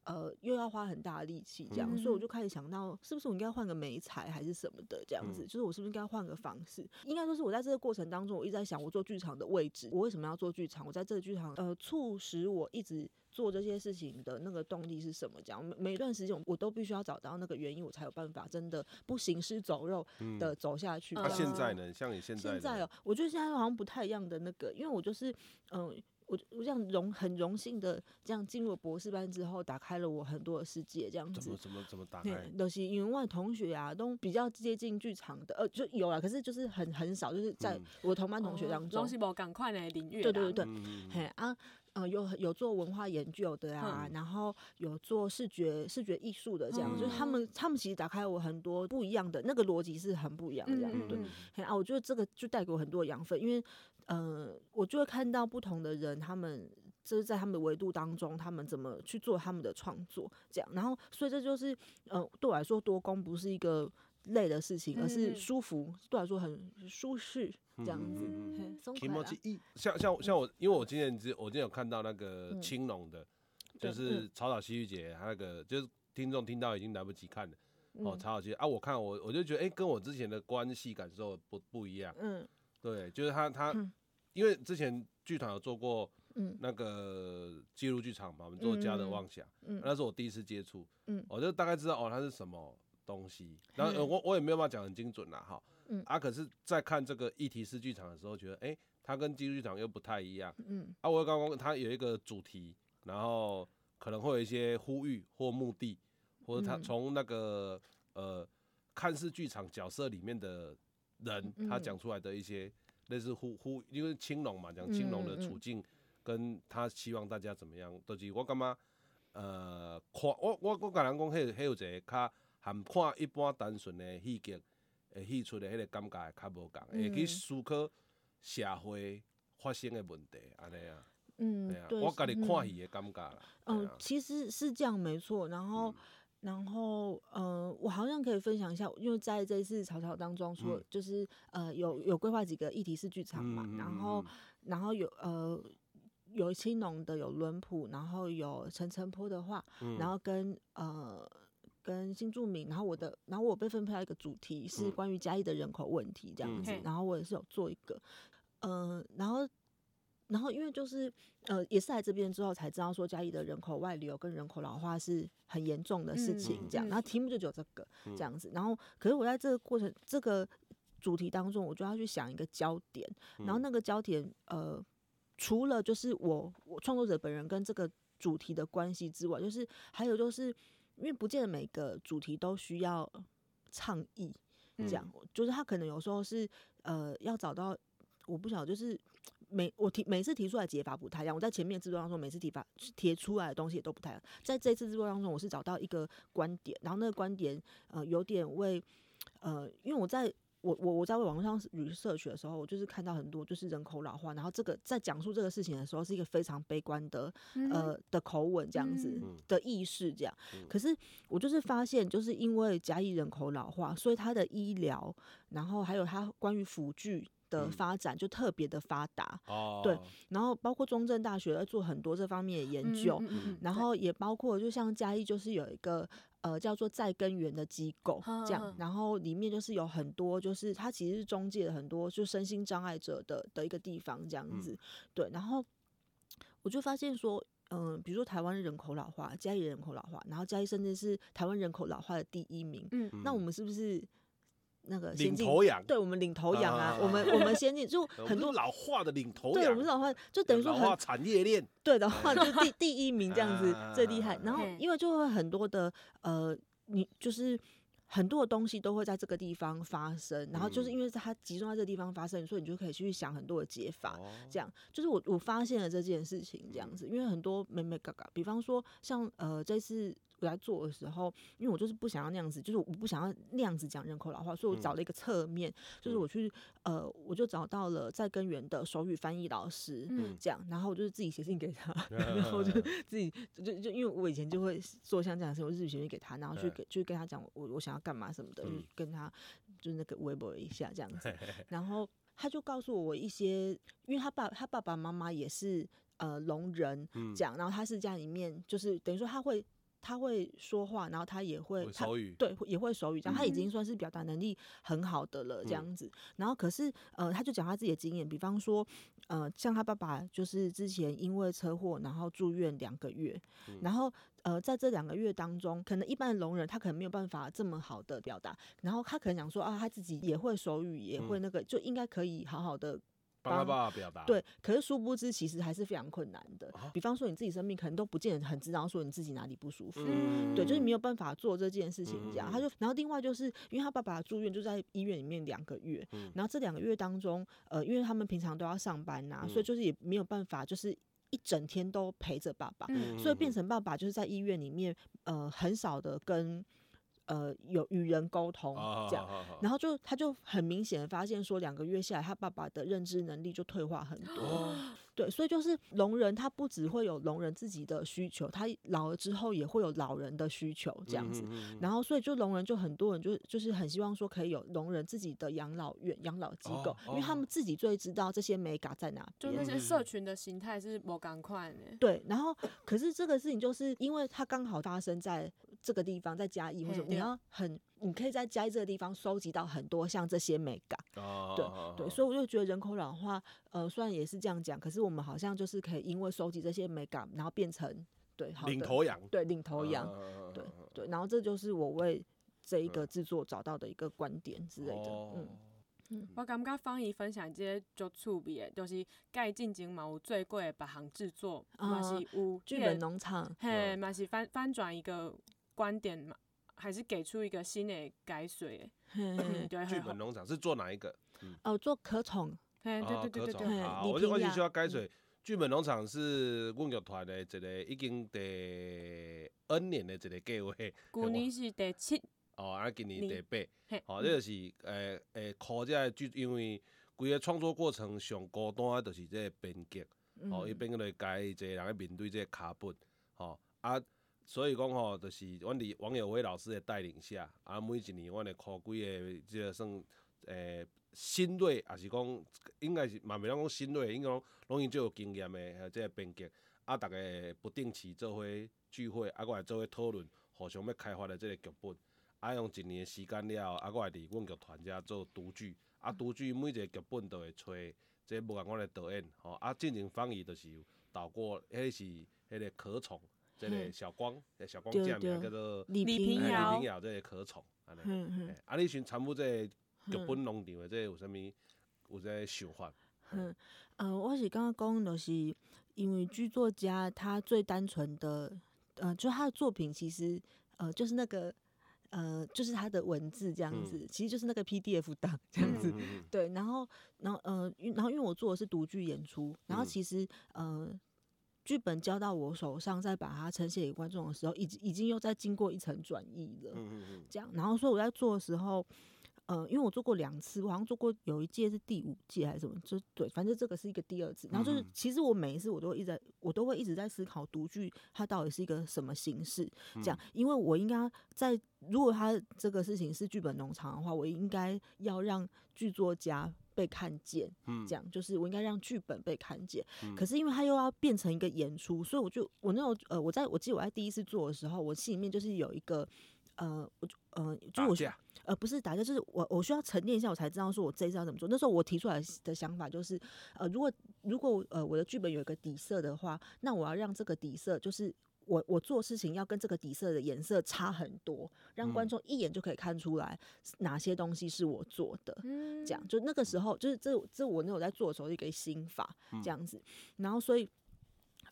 呃，又要花很大的力气，这样，嗯、所以我就开始想到，是不是我应该换个媒材还是什么的，这样子，嗯、就是我是不是应该换个方式？应该说是我在这个过程当中，我一直在想，我做剧场的位置，我为什么要做剧场？我在这个剧场，呃，促使我一直做这些事情的那个动力是什么？这样，每每一段时间，我都必须要找到那个原因，我才有办法真的不行尸走肉的走下去。那、嗯啊、现在呢？像你现在，现在哦，我觉得现在好像不太一样的那个，因为我就是，嗯、呃。我我这样荣很荣幸的这样进入了博士班之后，打开了我很多的世界，这样子。怎么怎么怎么打开？都、就是因为我同学啊，都比较接近剧场的，呃，就有啊，可是就是很很少，就是在我同班同学当中。东西无赶快来领域。对对对对，嗯、嘿啊，呃，有有做文化研究的啊，嗯、然后有做视觉视觉艺术的这样，嗯、就是他们他们其实打开我很多不一样的那个逻辑是很不一样的这样，嗯、对。嘿啊，我觉得这个就带给我很多养分，因为。呃，我就会看到不同的人，他们就是在他们的维度当中，他们怎么去做他们的创作，这样。然后，所以这就是，呃，对我来说，多工不是一个累的事情，而是舒服，嗯、对我来说很舒适，这样子。嗯、像像像我，因为我今天只我今天有看到那个青龙的，嗯、就是草草戏剧节，他那个就是听众听到已经来不及看了。嗯、哦，草草西啊，我看我我就觉得，哎、欸，跟我之前的关系感受不不一样。嗯。对，就是他他，嗯、因为之前剧团有做过那个记录剧场嘛，我们做《家的妄想》，嗯，那是我第一次接触，嗯，我就大概知道哦，它是什么东西，然后我我也没有办法讲很精准啦，哈，嗯，啊，可是，在看这个议题式剧场的时候，觉得哎，它跟记录剧场又不太一样，嗯，啊，我刚刚它有一个主题，然后可能会有一些呼吁或目的，或者他从那个呃，看似剧场角色里面的。人他讲出来的一些类似呼呼，因为青龙嘛，讲青龙的处境，跟他希望大家怎么样，都、就是我感觉呃，看我我我甲人讲，迄迄有一个较含看一般单纯的戏剧，会戏出的迄个感觉会较无共，会去思考社会发生的问题安尼啊。嗯，对，我家己看戏的感觉啦。嗯，其实是这样没错，然后。嗯然后，呃，我好像可以分享一下，因为在这一次草草当中，说就是呃，有有规划几个议题式剧场嘛，然后然后有呃有青龙的，有轮普，然后有陈澄波的话，然后跟呃跟新住民，然后我的，然后我被分配到一个主题是关于嘉义的人口问题这样子，然后我也是有做一个，呃，然后。然后，因为就是呃，也是来这边之后才知道说嘉义的人口外流跟人口老化是很严重的事情，这样。然后题目就只有这个这样子。然后，可是我在这个过程这个主题当中，我就要去想一个焦点。然后那个焦点呃，除了就是我我创作者本人跟这个主题的关系之外，就是还有就是因为不见得每个主题都需要倡议，这样、嗯、就是他可能有时候是呃要找到我不晓得就是。每我提每次提出来解法不太一样，我在前面制作当中每次提法提出来的东西也都不太一样。在这次制作当中，我是找到一个观点，然后那个观点呃有点为呃，因为我在我我我在网络上 research 的时候，我就是看到很多就是人口老化，然后这个在讲述这个事情的时候是一个非常悲观的呃的口吻这样子的意识这样。可是我就是发现，就是因为嘉义人口老化，所以它的医疗，然后还有它关于辅具。的发展就特别的发达，嗯、对，然后包括中正大学在做很多这方面的研究，嗯嗯嗯、然后也包括就像嘉义就是有一个呃叫做再根源的机构这样，然后里面就是有很多就是它其实是中介了很多就身心障碍者的的一个地方这样子，嗯、对，然后我就发现说，嗯、呃，比如说台湾人口老化，嘉义人口老化，然后嘉义甚至是台湾人口老化的第一名，嗯，那我们是不是？那个先进，对我们领头羊啊，我们我们先进就 很多老化的领头羊，对我们老化就等于说很老化产业链，对的话就第 第一名这样子最厉害。然后因为就会很多的呃，你就是很多的东西都会在这个地方发生，然后就是因为它集中在这个地方发生，所以你就可以去想很多的解法。这样。就是我我发现了这件事情这样子，因为很多美美嘎嘎，比方说像呃这次。来做的时候，因为我就是不想要那样子，就是我不想要那样子讲人口老化，所以我找了一个侧面，嗯、就是我去呃，我就找到了在根源的手语翻译老师，嗯，这样，然后我就是自己写信给他，嗯、然后就自己就就因为我以前就会做像这样的事，我自己写信给他，然后去给就跟他讲我我想要干嘛什么的，嗯、就跟他就那个微博一下这样子，然后他就告诉我一些，因为他爸他爸爸妈妈也是呃聋人，这样，然后他是家里面就是等于说他会。他会说话，然后他也会，会手语，对，也会手语，这样他已经算是表达能力很好的了，这样子。嗯、然后可是，呃，他就讲他自己的经验，比方说，呃，像他爸爸就是之前因为车祸，然后住院两个月，嗯、然后呃，在这两个月当中，可能一般的聋人他可能没有办法这么好的表达，然后他可能想说啊，他自己也会手语，也会那个，嗯、就应该可以好好的。帮他爸爸表达对，可是殊不知其实还是非常困难的。比方说你自己生病，可能都不见得很知道说你自己哪里不舒服，嗯、对，就是没有办法做这件事情这样。嗯、他就，然后另外就是因为他爸爸住院就在医院里面两个月，嗯、然后这两个月当中，呃，因为他们平常都要上班呐、所以就是也没有办法，就是一整天都陪着爸爸，嗯、所以变成爸爸就是在医院里面，呃，很少的跟。呃，有与人沟通这样，然后就他就很明显的发现说，两个月下来，他爸爸的认知能力就退化很多。对，所以就是聋人，他不只会有聋人自己的需求，他老了之后也会有老人的需求这样子。然后，所以就聋人就很多人就就是很希望说可以有聋人自己的养老院、养老机构，因为他们自己最知道这些美嘎在哪。就那些社群的形态是某赶快的。对，然后可是这个事情就是因为它刚好发生在这个地方，在嘉义，或者你要很。你可以在嘉义这个地方收集到很多像这些美感，哦、对对，所以我就觉得人口老化，呃，虽然也是这样讲，可是我们好像就是可以因为收集这些美感，然后变成对好领头羊，对领头羊，哦、对对，然后这就是我为这一个制作找到的一个观点之类的，哦、嗯。嗯，我感觉芳宜分享这些就趣味的，就是盖进前嘛有最贵的别行制作，嘛是有剧本农场，嘿，嘛是翻翻转一个观点嘛。还是给出一个新的解说。对，剧本农场是做哪一个？哦，做可宠。对对对对对。好，我就我就需要解水。剧本农场是阮剧团的一个已经第 N 年的一个计划。去年是第七。哦，啊，今年第八。好，这就是诶诶，靠这个剧，因为规个创作过程上孤单的就是这个编剧。哦，伊变个来改，一个人去面对这个卡本。哦，啊。所以讲吼，就是阮伫王有为老师的带领下，啊，每一年阮会考几个，即个算诶、新锐，也是讲应该是嘛袂当讲新锐，应该讲拢已经最有经验的即个编剧，啊，逐个不定期做伙聚会，啊，我来做伙讨论，互相要开发的即个剧本，啊，用一年的时间了后，啊，我来伫阮剧团遮做读剧，啊，读剧每一个剧本都会找即个无共款的导演，吼，啊，进行翻译就是导过，迄是迄个可宠。这个小光，小光这名叫做李平遥，李平遥这个可宠，安尼。啊，你寻参与这个剧本农场的，这有啥物？有这个想法？嗯，呃，我是刚刚讲，就是因为剧作家他最单纯的，呃，就他的作品其实，呃，就是那个，呃，就是他的文字这样子，嗯、其实就是那个 PDF 档这样子，嗯嗯嗯对。然后，然后，呃，然后因为我做的是独剧演出，然后其实，呃。剧本交到我手上，再把它呈现给观众的时候，已经已经又在经过一层转译了。嗯嗯这样，然后所以我在做的时候，呃，因为我做过两次，我好像做过有一届是第五届还是什么，就对，反正这个是一个第二次。然后就是，其实我每一次我都一直在，我都会一直在思考独剧它到底是一个什么形式。这样，因为我应该在，如果他这个事情是剧本农场的话，我应该要让剧作家。被看见，嗯这样就是我应该让剧本被看见。可是因为他又要变成一个演出，所以我就我那时候呃，我在我记得我在第一次做的时候，我心里面就是有一个呃，我呃，就我呃不是打架，就是我我需要沉淀一下，我才知道说我这一次要怎么做。那时候我提出来的想法就是呃，如果如果呃我的剧本有一个底色的话，那我要让这个底色就是。我我做事情要跟这个底色的颜色差很多，让观众一眼就可以看出来哪些东西是我做的。嗯，这样。就那个时候就是这这我那有在做的时候一个心法这样子，然后所以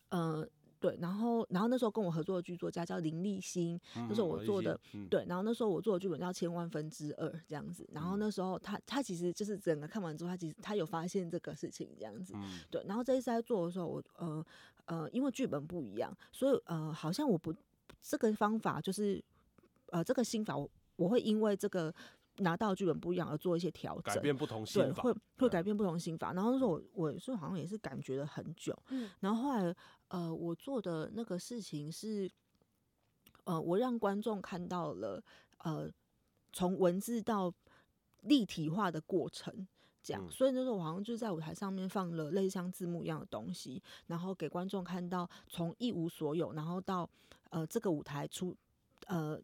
呃对，然后然后那时候跟我合作的剧作家叫林立新，那时候我做的对，然后那时候我做的剧本叫《千万分之二》这样子，然后那时候他他其实就是整个看完之后，他其实他有发现这个事情这样子，对，然后这一次在做的时候，我呃。呃，因为剧本不一样，所以呃，好像我不这个方法就是呃，这个心法我我会因为这个拿到剧本不一样而做一些调整，改变不同心法，对，会会改变不同心法。然后那时候我我是好像也是感觉了很久，嗯，然后后来呃，我做的那个事情是呃，我让观众看到了呃，从文字到立体化的过程。这样，所以那时候我好像就在舞台上面放了类似像字幕一样的东西，然后给观众看到从一无所有，然后到呃这个舞台出呃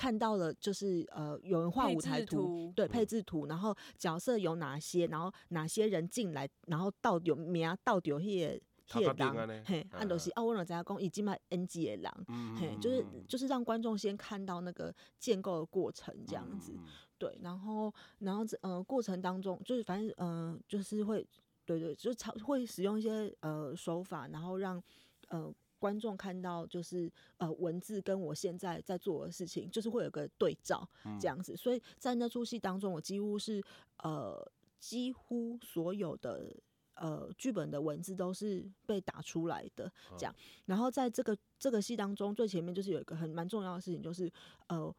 看到了就是呃有人画舞台图，图对配置图，然后角色有哪些，然后哪些人进来，然后到底有名到底有些些人，嘿，按都是奥温罗在讲已经卖 NG 的人，嘿，就是就是让观众先看到那个建构的过程这样子。对，然后，然后，呃，过程当中就是反正，嗯、呃，就是会，对对，就超会使用一些呃手法，然后让呃观众看到，就是呃文字跟我现在在做的事情，就是会有个对照这样子。嗯、所以在那出戏当中，我几乎是呃几乎所有的呃剧本的文字都是被打出来的这样。然后在这个这个戏当中，最前面就是有一个很蛮重要的事情，就是呃。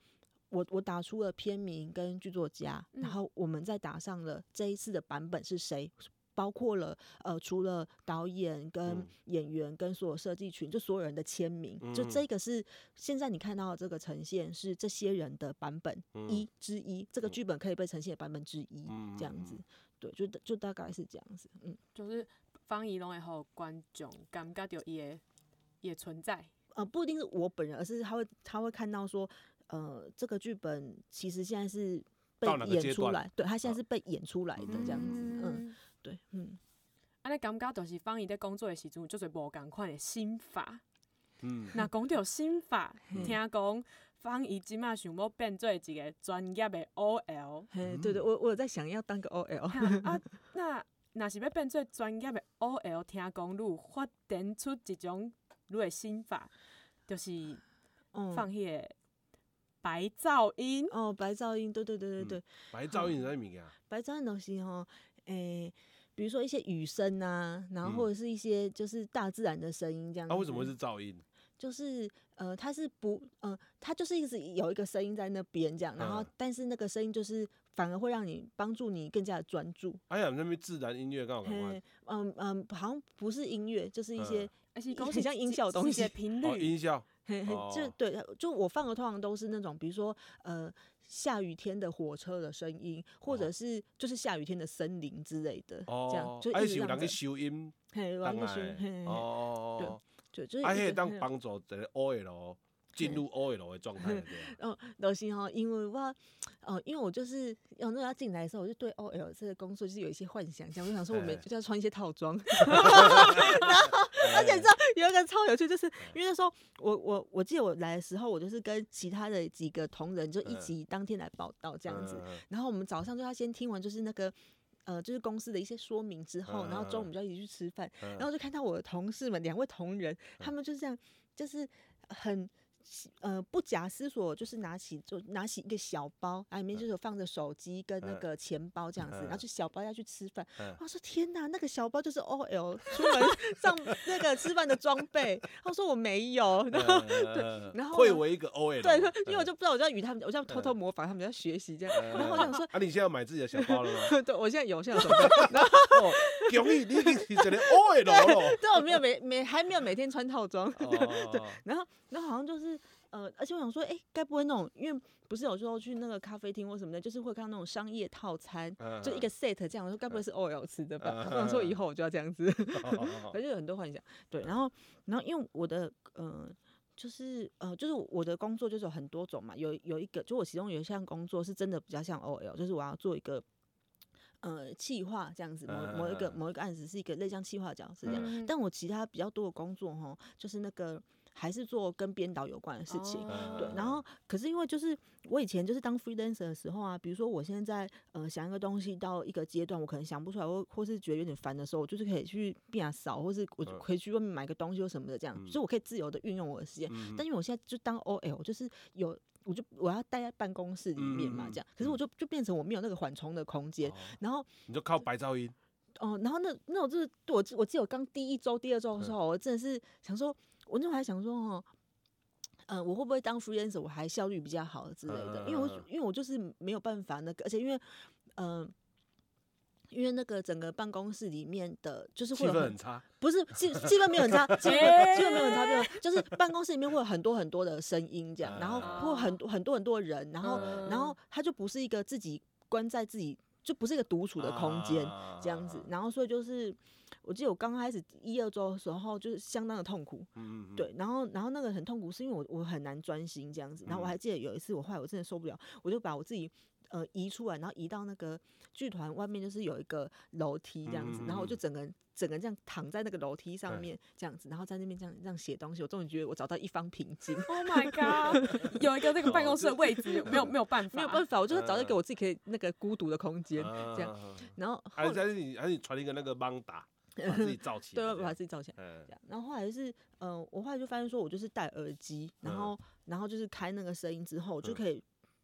我我打出了片名跟剧作家，然后我们再打上了这一次的版本是谁，包括了呃除了导演跟演员跟所有设计群，就所有人的签名，就这个是现在你看到的这个呈现是这些人的版本一之一，这个剧本可以被呈现的版本之一，这样子，对，就就大概是这样子，嗯，就是方怡龙以后观众感觉到也也存在，呃，不一定是我本人，而是他会他会看到说。呃，这个剧本其实现在是被演出来，对，他现在是被演出来的这样子，嗯，嗯，对，嗯。安尼感觉就是方怡在工作的时阵，就是无共款的心法，嗯。那讲到心法，嗯、听讲方怡即马想要变做一个专业的 OL，嘿，对对，我我有在想要当个 OL。啊，那那是要变做专业的 OL，听讲你有发展出一种你的心法，就是放迄、那个。嗯白噪音哦，白噪音，对对对对对。嗯、白噪音是啥物件？白噪音就是吼，诶、欸，比如说一些雨声啊，然后或者是一些就是大自然的声音这样子。它、嗯啊、为什么会是噪音？就是呃，它是不呃，它就是一直有一个声音在那边这样，然后但是那个声音就是反而会让你帮助你更加的专注。哎呀，那边自然音乐刚好看。嗯嗯，好像不是音乐，就是一些，而且很像音效的东西，频率、哦、音效。嘿 嘿，就对，就我放的通常都是那种，比如说呃下雨天的火车的声音，或者是就是下雨天的森林之类的，这样就一直让人收音，嘿，让音，哦，对，就就是，哎，可以当帮助这个 OL。进入 OL 的状态，对。哦，都是哈，因为我，哦，因为我就是，有那要进来的时候，我就对 OL 这个工作就是有一些幻想，这样我想说，我们就要穿一些套装，然后，而且你知道有一个超有趣，就是因为那时候我我我记得我来的时候，我就是跟其他的几个同仁就一起当天来报到这样子，然后我们早上就要先听完就是那个。呃，就是公司的一些说明之后，然后中午我们就一起去吃饭，然后就看到我的同事们两位同仁，他们就这样，就是很。呃，不假思索，就是拿起就拿起一个小包，啊，里面就是放着手机跟那个钱包这样子，然后就小包要去吃饭。我说天哪，那个小包就是 OL 出门 上那个吃饭的装备。他说我没有，然后对，然后会为一个 OL，对，因为我就不知道，我就要与他们，我就要偷偷模仿他们，要学习这样。然后我想说，啊，你现在要买自己的小包了吗？对，我现在有，现在有。然后，恭喜你，你是这个 OL 了。对，我没有每每还没有每天穿套装。对，然后，然后好像就是。呃，而且我想说，哎、欸，该不会那种，因为不是有时候去那个咖啡厅或什么的，就是会看到那种商业套餐，嗯、就一个 set 这样，我说该不会是 OL 吃的吧？我想说以后我就要这样子，反正有很多幻想。对，然后，然后因为我的，呃，就是，呃，就是我的工作就是有很多种嘛，有有一个，就我其中有一项工作是真的比较像 OL，就是我要做一个，呃，企划这样子，某某一个某一个案子是一个类像企划角色这样，嗯、但我其他比较多的工作哈，就是那个。还是做跟编导有关的事情，oh. 对。然后，可是因为就是我以前就是当 freelancer 的时候啊，比如说我现在呃想一个东西到一个阶段，我可能想不出来，或或是觉得有点烦的时候，我就是可以去变少，或是我可以去外面买个东西或什么的这样，所以我可以自由的运用我的时间。但因为我现在就当 OL，就是有我就我要待在办公室里面嘛，这样。可是我就就变成我没有那个缓冲的空间，然后你就靠白噪音。哦，然后那那我就是我我记得我刚第一周、第二周的时候，我真的是想说。我那会还想说哦，呃，我会不会当 freelancer 我还效率比较好之类的？因为我因为我就是没有办法那个，而且因为嗯、呃，因为那个整个办公室里面的，就是会有很，气氛很差，不是气气氛没有很差，气氛气氛没有很差，没有，就是办公室里面会有很多很多的声音这样，然后会很多很多很多人，然后然后他就不是一个自己关在自己，就不是一个独处的空间这样子，然后所以就是。我记得我刚开始一二周的时候，就是相当的痛苦，对，然后然后那个很痛苦，是因为我我很难专心这样子，然后我还记得有一次我后来我真的受不了，我就把我自己呃移出来，然后移到那个剧团外面，就是有一个楼梯这样子，然后我就整个整个这样躺在那个楼梯上面这样子，然后在那边这样这样写东西，我终于觉得我找到一方平静。Oh my god！有一个那个办公室的位置，没有没有办法，没有办法，我就是找到一个我自己可以那个孤独的空间这样，然后还是你还是你传一个那个邦达。把自己造起来，对，把自己造起来。这样，然后后来是，呃，我后来就发现说，我就是戴耳机，然后，然后就是开那个声音之后，我就可以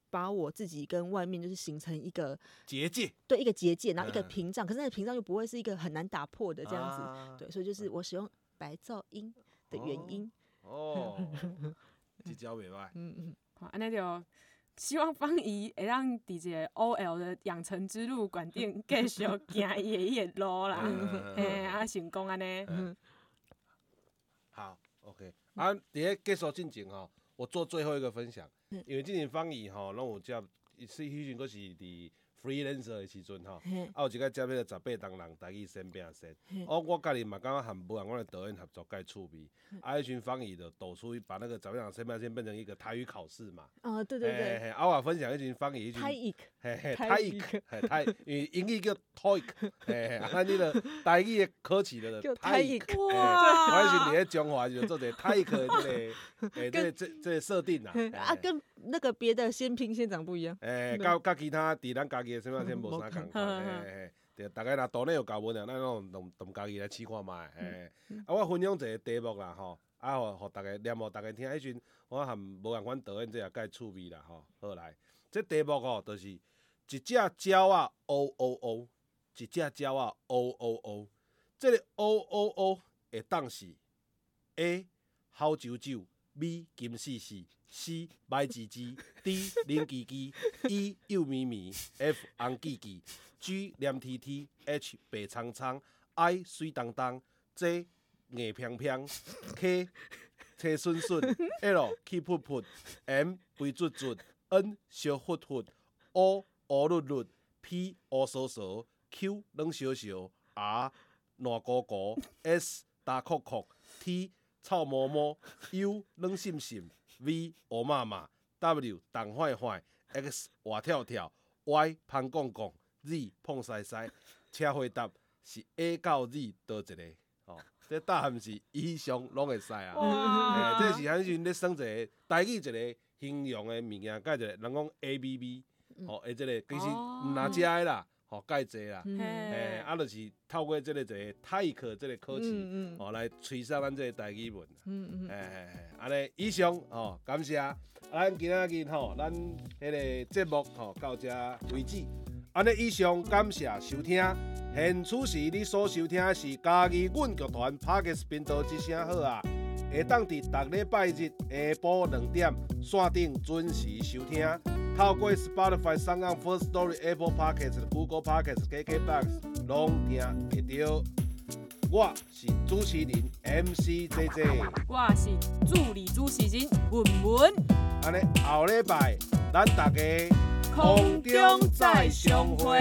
把我自己跟外面就是形成一个结界，对，一个结界，然后一个屏障。可是那个屏障又不会是一个很难打破的这样子，对，所以就是我使用白噪音的原因。哦，这招袂歹。嗯嗯，好，那就。希望芳宜会让伫这个 OL 的养成之路，管定继续行伊的伊的路啦，嘿，啊成功安尼。好，OK，啊，伫咧结束进前吼，我做最后一个分享，因为之前芳宜吼，拢有接，是迄阵阁是伫。freelancer 的时阵吼，啊有一个接迄个十八铜人台语先变先，哦我家己嘛感觉很不让我的导演合作介趣味，啊迄群芳宜就导出把那个十八铜先变先变成一个台语考试嘛，哦对对对，啊我分享一群芳宜，台语，嘿嘿台语，嘿台，因为英语叫 TOEIC，嘿嘿，啊那个台语的考试的台语，哇，我是伫咧中华就做者台语的这个，诶这这这设定啦，啊跟那个别的先拼先长不一样，诶，甲甲其他伫咱家己。什么先无啥共款，嘿 嘿，对，大概若岛内有搞无了，咱拢同同家己来试看觅，嘿，啊，我分享一个题目啦，吼，啊，互互大家念互大家听，迄阵我含无共款导演这也介趣味啦，吼，好来，这题目吼，就是一只鸟啊，喔喔喔，一只鸟啊，喔喔喔，这个喔喔喔会当是 A 好啾啾，B 金丝丝。C 白唧唧，D 灵叽叽，E 幼咪咪，F 红记记，G 黏 T T，H 白苍苍，I 水当当，J 硬飘飘，K 车顺顺，L 气噗噗，M 肥嘟嘟，N 烧乎乎，O 乌绿绿，P 乌趖趖，Q 冷烧烧，R 烂糊糊，S 大壳壳，T 臭毛毛，U 冷心心。V 乌妈妈，W 动坏坏，X 活跳跳，Y 胖公公，Z 碰塞塞，请回答是 A 到 Z 倒一个？哦，这答案是以上拢会使啊。哇！这是很像咧算一个台语一个形容的物件，甲一个人讲 A B B，哦，诶，这个其实毋若遮的啦，吼介济啦，诶，啊，就是透过即个一个泰克即个考试，哦来吹上咱即个台语文，嗯嗯，诶，安尼以上吼，感谢，咱今仔日吼，咱迄个节目吼到这为止，安尼以上感谢收听，现此时你所收听的是嘉义阮剧团 Podcast 频道之声好啊，会当伫逐礼拜日下晡两点线顶准时收听。透过 Spotify、SoundOn、First Story、Apple Podcasts、Google Podcasts、KKBox，拢听得到。我是主持人 MC JJ，我是助理主持人文文。安尼后礼拜，咱大家空中再相会。